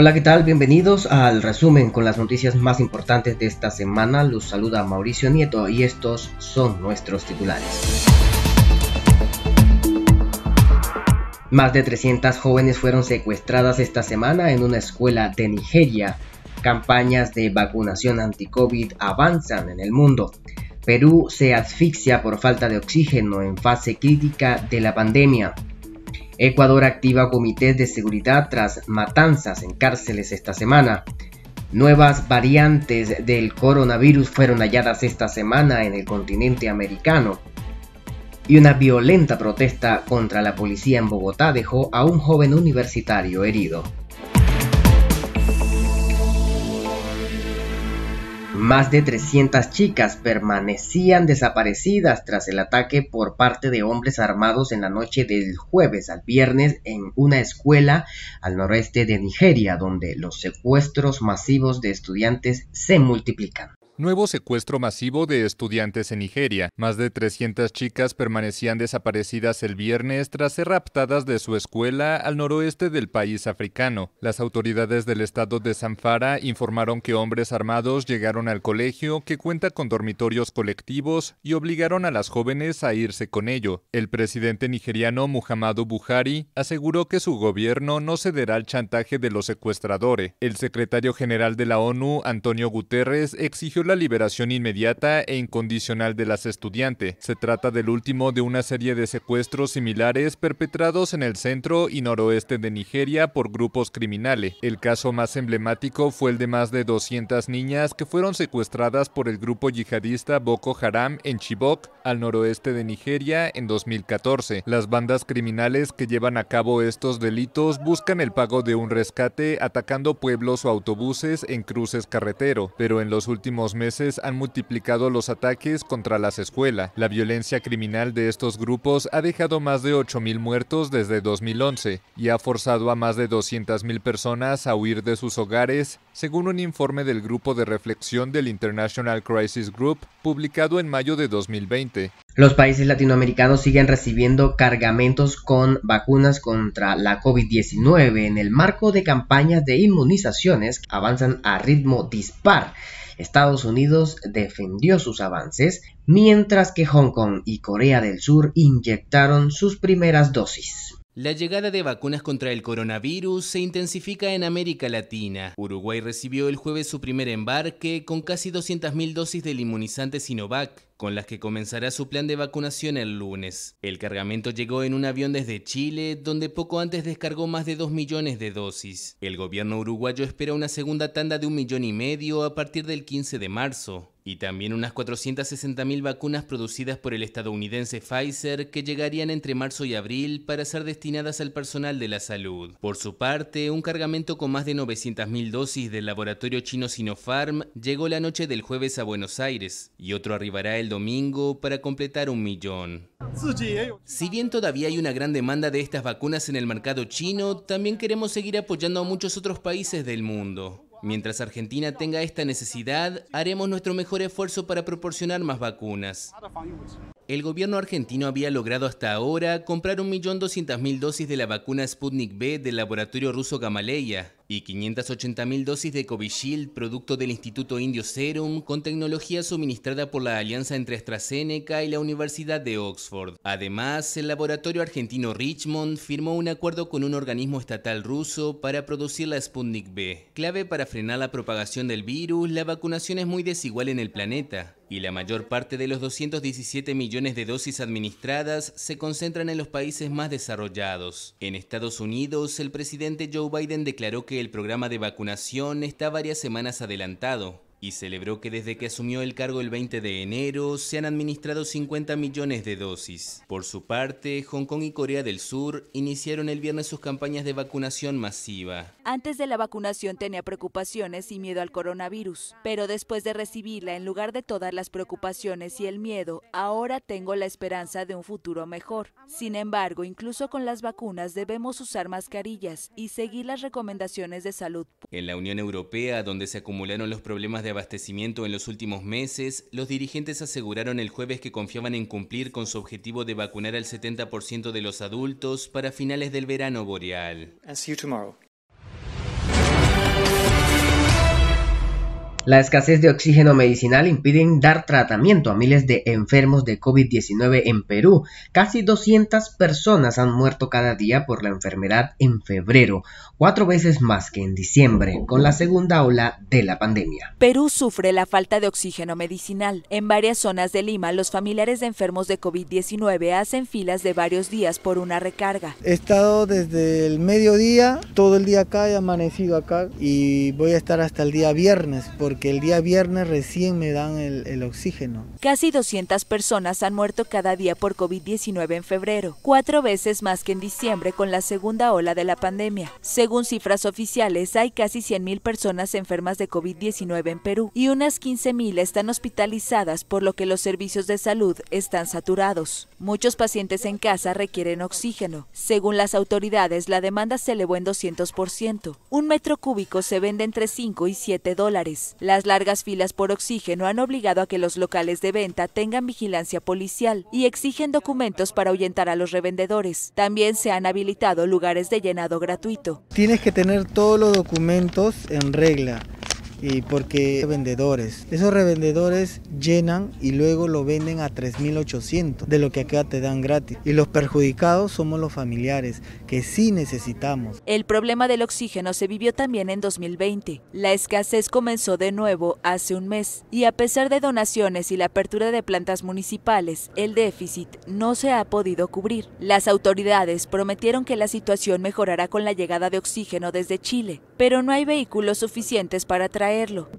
Hola, ¿qué tal? Bienvenidos al resumen con las noticias más importantes de esta semana. Los saluda Mauricio Nieto y estos son nuestros titulares. Más de 300 jóvenes fueron secuestradas esta semana en una escuela de Nigeria. Campañas de vacunación anti-COVID avanzan en el mundo. Perú se asfixia por falta de oxígeno en fase crítica de la pandemia. Ecuador activa comités de seguridad tras matanzas en cárceles esta semana. Nuevas variantes del coronavirus fueron halladas esta semana en el continente americano. Y una violenta protesta contra la policía en Bogotá dejó a un joven universitario herido. Más de 300 chicas permanecían desaparecidas tras el ataque por parte de hombres armados en la noche del jueves al viernes en una escuela al noreste de Nigeria, donde los secuestros masivos de estudiantes se multiplican. Nuevo secuestro masivo de estudiantes en Nigeria. Más de 300 chicas permanecían desaparecidas el viernes tras ser raptadas de su escuela al noroeste del país africano. Las autoridades del estado de Zamfara informaron que hombres armados llegaron al colegio que cuenta con dormitorios colectivos y obligaron a las jóvenes a irse con ello. El presidente nigeriano Muhammadu Buhari aseguró que su gobierno no cederá al chantaje de los secuestradores. El secretario general de la ONU, Antonio Guterres, exigió la liberación inmediata e incondicional de las estudiantes. Se trata del último de una serie de secuestros similares perpetrados en el centro y noroeste de Nigeria por grupos criminales. El caso más emblemático fue el de más de 200 niñas que fueron secuestradas por el grupo yihadista Boko Haram en Chibok, al noroeste de Nigeria, en 2014. Las bandas criminales que llevan a cabo estos delitos buscan el pago de un rescate atacando pueblos o autobuses en cruces carretero, pero en los últimos meses han multiplicado los ataques contra las escuelas. La violencia criminal de estos grupos ha dejado más de 8.000 muertos desde 2011 y ha forzado a más de 200.000 personas a huir de sus hogares, según un informe del grupo de reflexión del International Crisis Group publicado en mayo de 2020. Los países latinoamericanos siguen recibiendo cargamentos con vacunas contra la COVID-19 en el marco de campañas de inmunizaciones que avanzan a ritmo dispar. Estados Unidos defendió sus avances, mientras que Hong Kong y Corea del Sur inyectaron sus primeras dosis. La llegada de vacunas contra el coronavirus se intensifica en América Latina. Uruguay recibió el jueves su primer embarque con casi 200.000 dosis del inmunizante Sinovac con las que comenzará su plan de vacunación el lunes. El cargamento llegó en un avión desde Chile, donde poco antes descargó más de 2 millones de dosis. El gobierno uruguayo espera una segunda tanda de un millón y medio a partir del 15 de marzo y también unas 460.000 vacunas producidas por el estadounidense Pfizer que llegarían entre marzo y abril para ser destinadas al personal de la salud. Por su parte, un cargamento con más de 900.000 dosis del laboratorio chino Sinopharm llegó la noche del jueves a Buenos Aires y otro arribará el domingo para completar un millón. Si bien todavía hay una gran demanda de estas vacunas en el mercado chino, también queremos seguir apoyando a muchos otros países del mundo. Mientras Argentina tenga esta necesidad, haremos nuestro mejor esfuerzo para proporcionar más vacunas. El gobierno argentino había logrado hasta ahora comprar 1.200.000 dosis de la vacuna Sputnik B del laboratorio ruso Gamaleya y 580.000 dosis de Covishield, producto del Instituto Indio Serum, con tecnología suministrada por la alianza entre AstraZeneca y la Universidad de Oxford. Además, el laboratorio argentino Richmond firmó un acuerdo con un organismo estatal ruso para producir la Sputnik B. Clave para frenar la propagación del virus, la vacunación es muy desigual en el planeta y la mayor parte de los 217 millones de dosis administradas se concentran en los países más desarrollados. En Estados Unidos, el presidente Joe Biden declaró que el programa de vacunación está varias semanas adelantado y celebró que desde que asumió el cargo el 20 de enero se han administrado 50 millones de dosis. Por su parte, Hong Kong y Corea del Sur iniciaron el viernes sus campañas de vacunación masiva. Antes de la vacunación tenía preocupaciones y miedo al coronavirus, pero después de recibirla, en lugar de todas las preocupaciones y el miedo, ahora tengo la esperanza de un futuro mejor. Sin embargo, incluso con las vacunas debemos usar mascarillas y seguir las recomendaciones de salud. En la Unión Europea, donde se acumularon los problemas de abastecimiento en los últimos meses, los dirigentes aseguraron el jueves que confiaban en cumplir con su objetivo de vacunar al 70% de los adultos para finales del verano boreal. La escasez de oxígeno medicinal impide dar tratamiento a miles de enfermos de COVID-19 en Perú. Casi 200 personas han muerto cada día por la enfermedad en febrero, cuatro veces más que en diciembre, con la segunda ola de la pandemia. Perú sufre la falta de oxígeno medicinal. En varias zonas de Lima, los familiares de enfermos de COVID-19 hacen filas de varios días por una recarga. He estado desde el mediodía, todo el día acá, he amanecido acá y voy a estar hasta el día viernes porque que el día viernes recién me dan el, oxígeno. Casi 200 personas han muerto cada día por COVID-19 en febrero, cuatro veces más que en diciembre con la segunda ola de la pandemia. Según cifras oficiales, hay casi 100.000 personas enfermas de COVID-19 en Perú y unas 15.000 están hospitalizadas, por lo que los servicios de salud están saturados. Muchos pacientes en casa requieren oxígeno. Según las autoridades, la demanda se elevó en 200%. Un metro cúbico se vende entre 5 y 7 dólares. Las largas filas por oxígeno han obligado a que los locales de venta tengan vigilancia policial y exigen documentos para ahuyentar a los revendedores. También se han habilitado lugares de llenado gratuito. Tienes que tener todos los documentos en regla y porque vendedores, esos revendedores llenan y luego lo venden a 3.800 de lo que acá te dan gratis. Y los perjudicados somos los familiares, que sí necesitamos. El problema del oxígeno se vivió también en 2020. La escasez comenzó de nuevo hace un mes y a pesar de donaciones y la apertura de plantas municipales, el déficit no se ha podido cubrir. Las autoridades prometieron que la situación mejorará con la llegada de oxígeno desde Chile, pero no hay vehículos suficientes para traer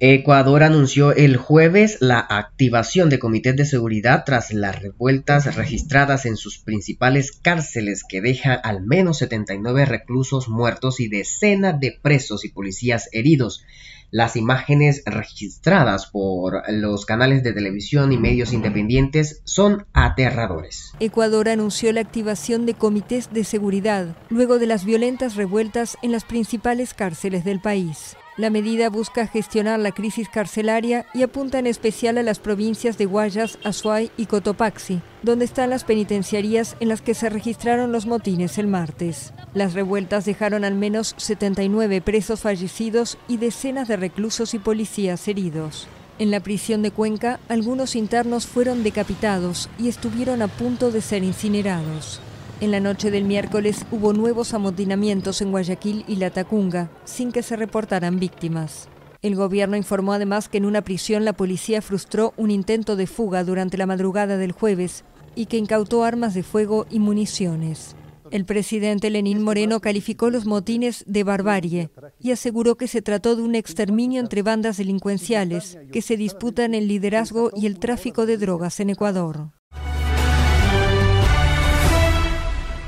Ecuador anunció el jueves la activación de comités de seguridad tras las revueltas registradas en sus principales cárceles que deja al menos 79 reclusos muertos y decenas de presos y policías heridos. Las imágenes registradas por los canales de televisión y medios independientes son aterradores. Ecuador anunció la activación de comités de seguridad luego de las violentas revueltas en las principales cárceles del país. La medida busca gestionar la crisis carcelaria y apunta en especial a las provincias de Guayas, Azuay y Cotopaxi, donde están las penitenciarías en las que se registraron los motines el martes. Las revueltas dejaron al menos 79 presos fallecidos y decenas de reclusos y policías heridos. En la prisión de Cuenca, algunos internos fueron decapitados y estuvieron a punto de ser incinerados. En la noche del miércoles hubo nuevos amotinamientos en Guayaquil y La Tacunga, sin que se reportaran víctimas. El gobierno informó además que en una prisión la policía frustró un intento de fuga durante la madrugada del jueves y que incautó armas de fuego y municiones. El presidente Lenín Moreno calificó los motines de barbarie y aseguró que se trató de un exterminio entre bandas delincuenciales que se disputan el liderazgo y el tráfico de drogas en Ecuador.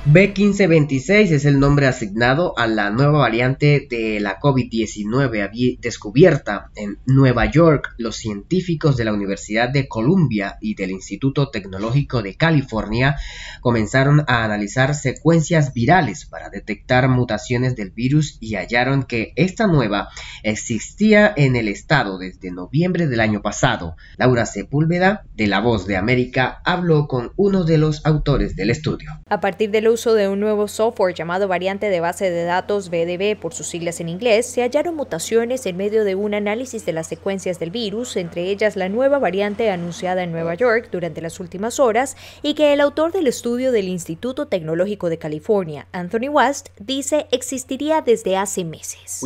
B1526 es el nombre asignado a la nueva variante de la COVID-19 descubierta en Nueva York. Los científicos de la Universidad de Columbia y del Instituto Tecnológico de California comenzaron a analizar secuencias virales para detectar mutaciones del virus y hallaron que esta nueva existía en el estado desde noviembre del año pasado. Laura Sepúlveda, de La Voz de América, habló con uno de los autores del estudio. A partir del uso de un nuevo software llamado variante de base de datos BDB por sus siglas en inglés, se hallaron mutaciones en medio de un análisis de las secuencias del virus, entre ellas la nueva variante anunciada en Nueva York durante las últimas horas y que el autor del estudio del Instituto Tecnológico de California, Anthony West, dice existiría desde hace meses.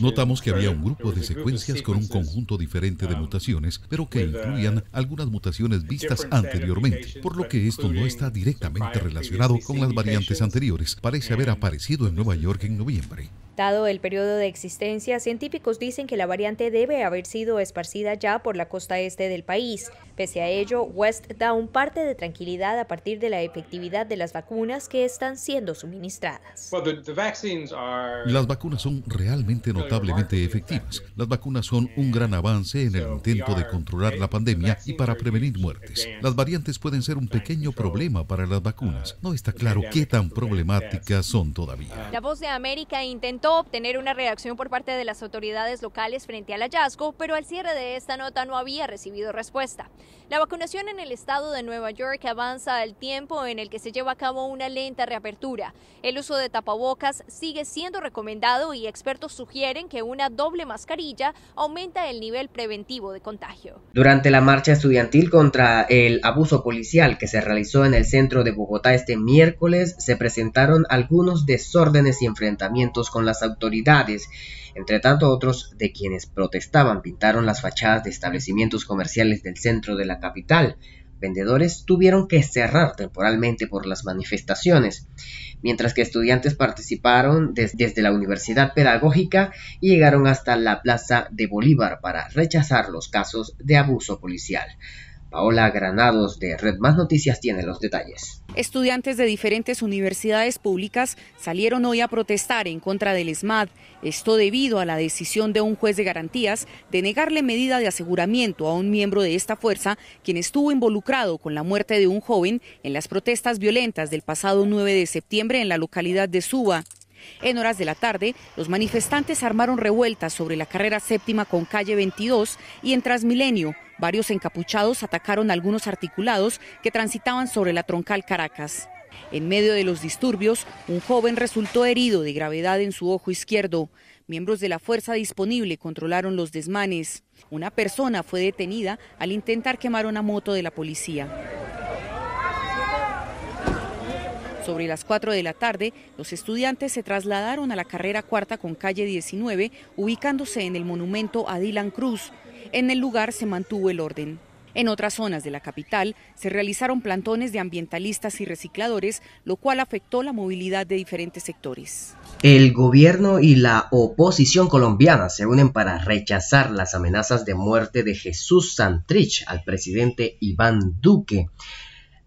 Notamos que había un grupo de secuencias con un conjunto diferente de mutaciones, pero que incluían algunas mutaciones vistas anteriormente, por lo que esto no está directamente relacionado con las variantes anteriores. Parece haber aparecido en Nueva York en noviembre. Dado el periodo de existencia, científicos dicen que la variante debe haber sido esparcida ya por la costa este del país. Pese a ello, West da un parte de tranquilidad a partir de la efectividad de las vacunas que están siendo suministradas. Las vacunas son realmente notablemente efectivas. Las vacunas son un gran avance en el intento de controlar la pandemia y para prevenir muertes. Las variantes pueden ser un pequeño problema para las vacunas. No está claro qué tan problemáticas son todavía. La voz de América intenta intentó obtener una reacción por parte de las autoridades locales frente al hallazgo, pero al cierre de esta nota no había recibido respuesta. La vacunación en el estado de Nueva York avanza al tiempo en el que se lleva a cabo una lenta reapertura. El uso de tapabocas sigue siendo recomendado y expertos sugieren que una doble mascarilla aumenta el nivel preventivo de contagio. Durante la marcha estudiantil contra el abuso policial que se realizó en el centro de Bogotá este miércoles, se presentaron algunos desórdenes y enfrentamientos con las autoridades. Entre tanto, otros de quienes protestaban pintaron las fachadas de establecimientos comerciales del centro de la capital. Vendedores tuvieron que cerrar temporalmente por las manifestaciones, mientras que estudiantes participaron desde la Universidad Pedagógica y llegaron hasta la Plaza de Bolívar para rechazar los casos de abuso policial. Paola Granados de Red Más Noticias tiene los detalles. Estudiantes de diferentes universidades públicas salieron hoy a protestar en contra del ESMAD, esto debido a la decisión de un juez de garantías de negarle medida de aseguramiento a un miembro de esta fuerza, quien estuvo involucrado con la muerte de un joven en las protestas violentas del pasado 9 de septiembre en la localidad de Suba. En horas de la tarde, los manifestantes armaron revueltas sobre la carrera séptima con calle 22 y en Transmilenio, varios encapuchados atacaron algunos articulados que transitaban sobre la troncal Caracas. En medio de los disturbios, un joven resultó herido de gravedad en su ojo izquierdo. Miembros de la fuerza disponible controlaron los desmanes. Una persona fue detenida al intentar quemar una moto de la policía. Sobre las 4 de la tarde, los estudiantes se trasladaron a la carrera cuarta con calle 19, ubicándose en el monumento a Dylan Cruz. En el lugar se mantuvo el orden. En otras zonas de la capital se realizaron plantones de ambientalistas y recicladores, lo cual afectó la movilidad de diferentes sectores. El gobierno y la oposición colombiana se unen para rechazar las amenazas de muerte de Jesús Santrich al presidente Iván Duque.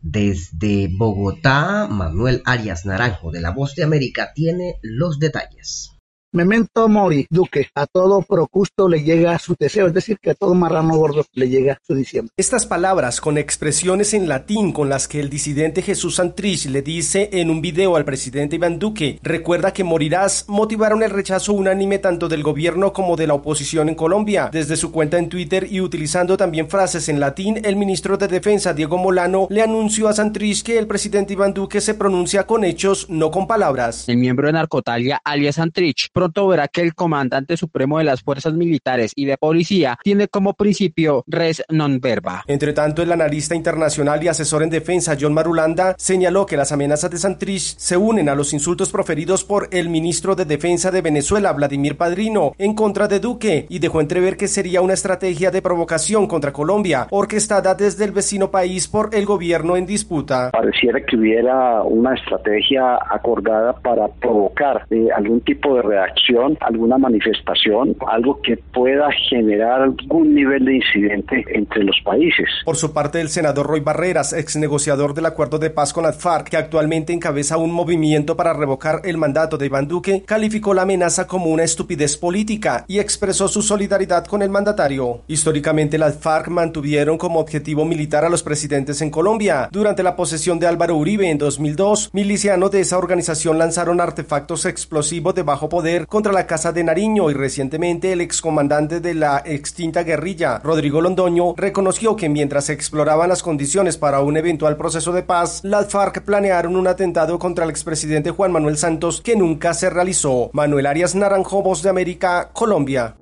Desde Bogotá, Manuel Arias Naranjo de La Voz de América tiene los detalles. Memento mori, Duque, a todo procusto le llega su deseo, es decir, que a todo marrano gordo le llega su diciembre. Estas palabras con expresiones en latín con las que el disidente Jesús Santrich le dice en un video al presidente Iván Duque, recuerda que morirás, motivaron el rechazo unánime tanto del gobierno como de la oposición en Colombia. Desde su cuenta en Twitter y utilizando también frases en latín, el ministro de Defensa Diego Molano le anunció a Santrich que el presidente Iván Duque se pronuncia con hechos, no con palabras. El miembro de Narcotalia, alias Santrich, pronto verá que el comandante supremo de las fuerzas militares y de policía tiene como principio res non verba. Entre tanto, el analista internacional y asesor en defensa John Marulanda señaló que las amenazas de Santrich se unen a los insultos proferidos por el ministro de Defensa de Venezuela, Vladimir Padrino, en contra de Duque y dejó entrever que sería una estrategia de provocación contra Colombia, orquestada desde el vecino país por el gobierno en disputa. Pareciera que hubiera una estrategia acordada para provocar eh, algún tipo de reacción alguna manifestación, algo que pueda generar algún nivel de incidente entre los países. Por su parte, el senador Roy Barreras, ex negociador del acuerdo de paz con la FARC, que actualmente encabeza un movimiento para revocar el mandato de Iván Duque, calificó la amenaza como una estupidez política y expresó su solidaridad con el mandatario. Históricamente, las FARC mantuvieron como objetivo militar a los presidentes en Colombia. Durante la posesión de Álvaro Uribe en 2002, milicianos de esa organización lanzaron artefactos explosivos de bajo poder contra la Casa de Nariño y recientemente el excomandante de la extinta guerrilla, Rodrigo Londoño, reconoció que mientras se exploraban las condiciones para un eventual proceso de paz, las FARC planearon un atentado contra el expresidente Juan Manuel Santos que nunca se realizó. Manuel Arias Naranjo, Voz de América, Colombia.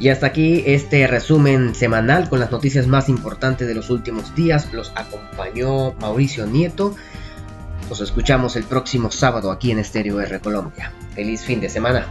Y hasta aquí este resumen semanal con las noticias más importantes de los últimos días. Los acompañó Mauricio Nieto. Nos escuchamos el próximo sábado aquí en Estéreo R Colombia. Feliz fin de semana.